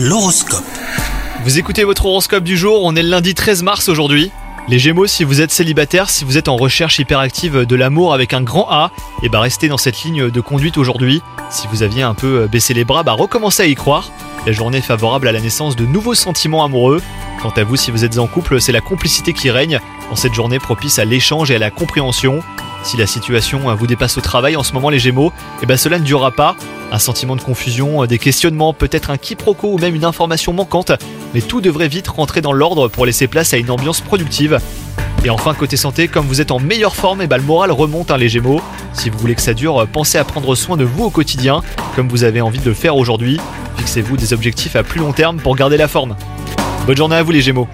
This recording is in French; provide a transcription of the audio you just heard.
L'horoscope. Vous écoutez votre horoscope du jour, on est le lundi 13 mars aujourd'hui. Les Gémeaux, si vous êtes célibataire, si vous êtes en recherche hyperactive de l'amour avec un grand A, et bah restez dans cette ligne de conduite aujourd'hui. Si vous aviez un peu baissé les bras, bah recommencez à y croire. La journée est favorable à la naissance de nouveaux sentiments amoureux. Quant à vous, si vous êtes en couple, c'est la complicité qui règne dans cette journée propice à l'échange et à la compréhension. Si la situation vous dépasse au travail en ce moment les Gémeaux, et ben cela ne durera pas. Un sentiment de confusion, des questionnements, peut-être un quiproquo ou même une information manquante, mais tout devrait vite rentrer dans l'ordre pour laisser place à une ambiance productive. Et enfin, côté santé, comme vous êtes en meilleure forme, et ben le moral remonte hein, les Gémeaux. Si vous voulez que ça dure, pensez à prendre soin de vous au quotidien, comme vous avez envie de le faire aujourd'hui. Fixez-vous des objectifs à plus long terme pour garder la forme. Bonne journée à vous les Gémeaux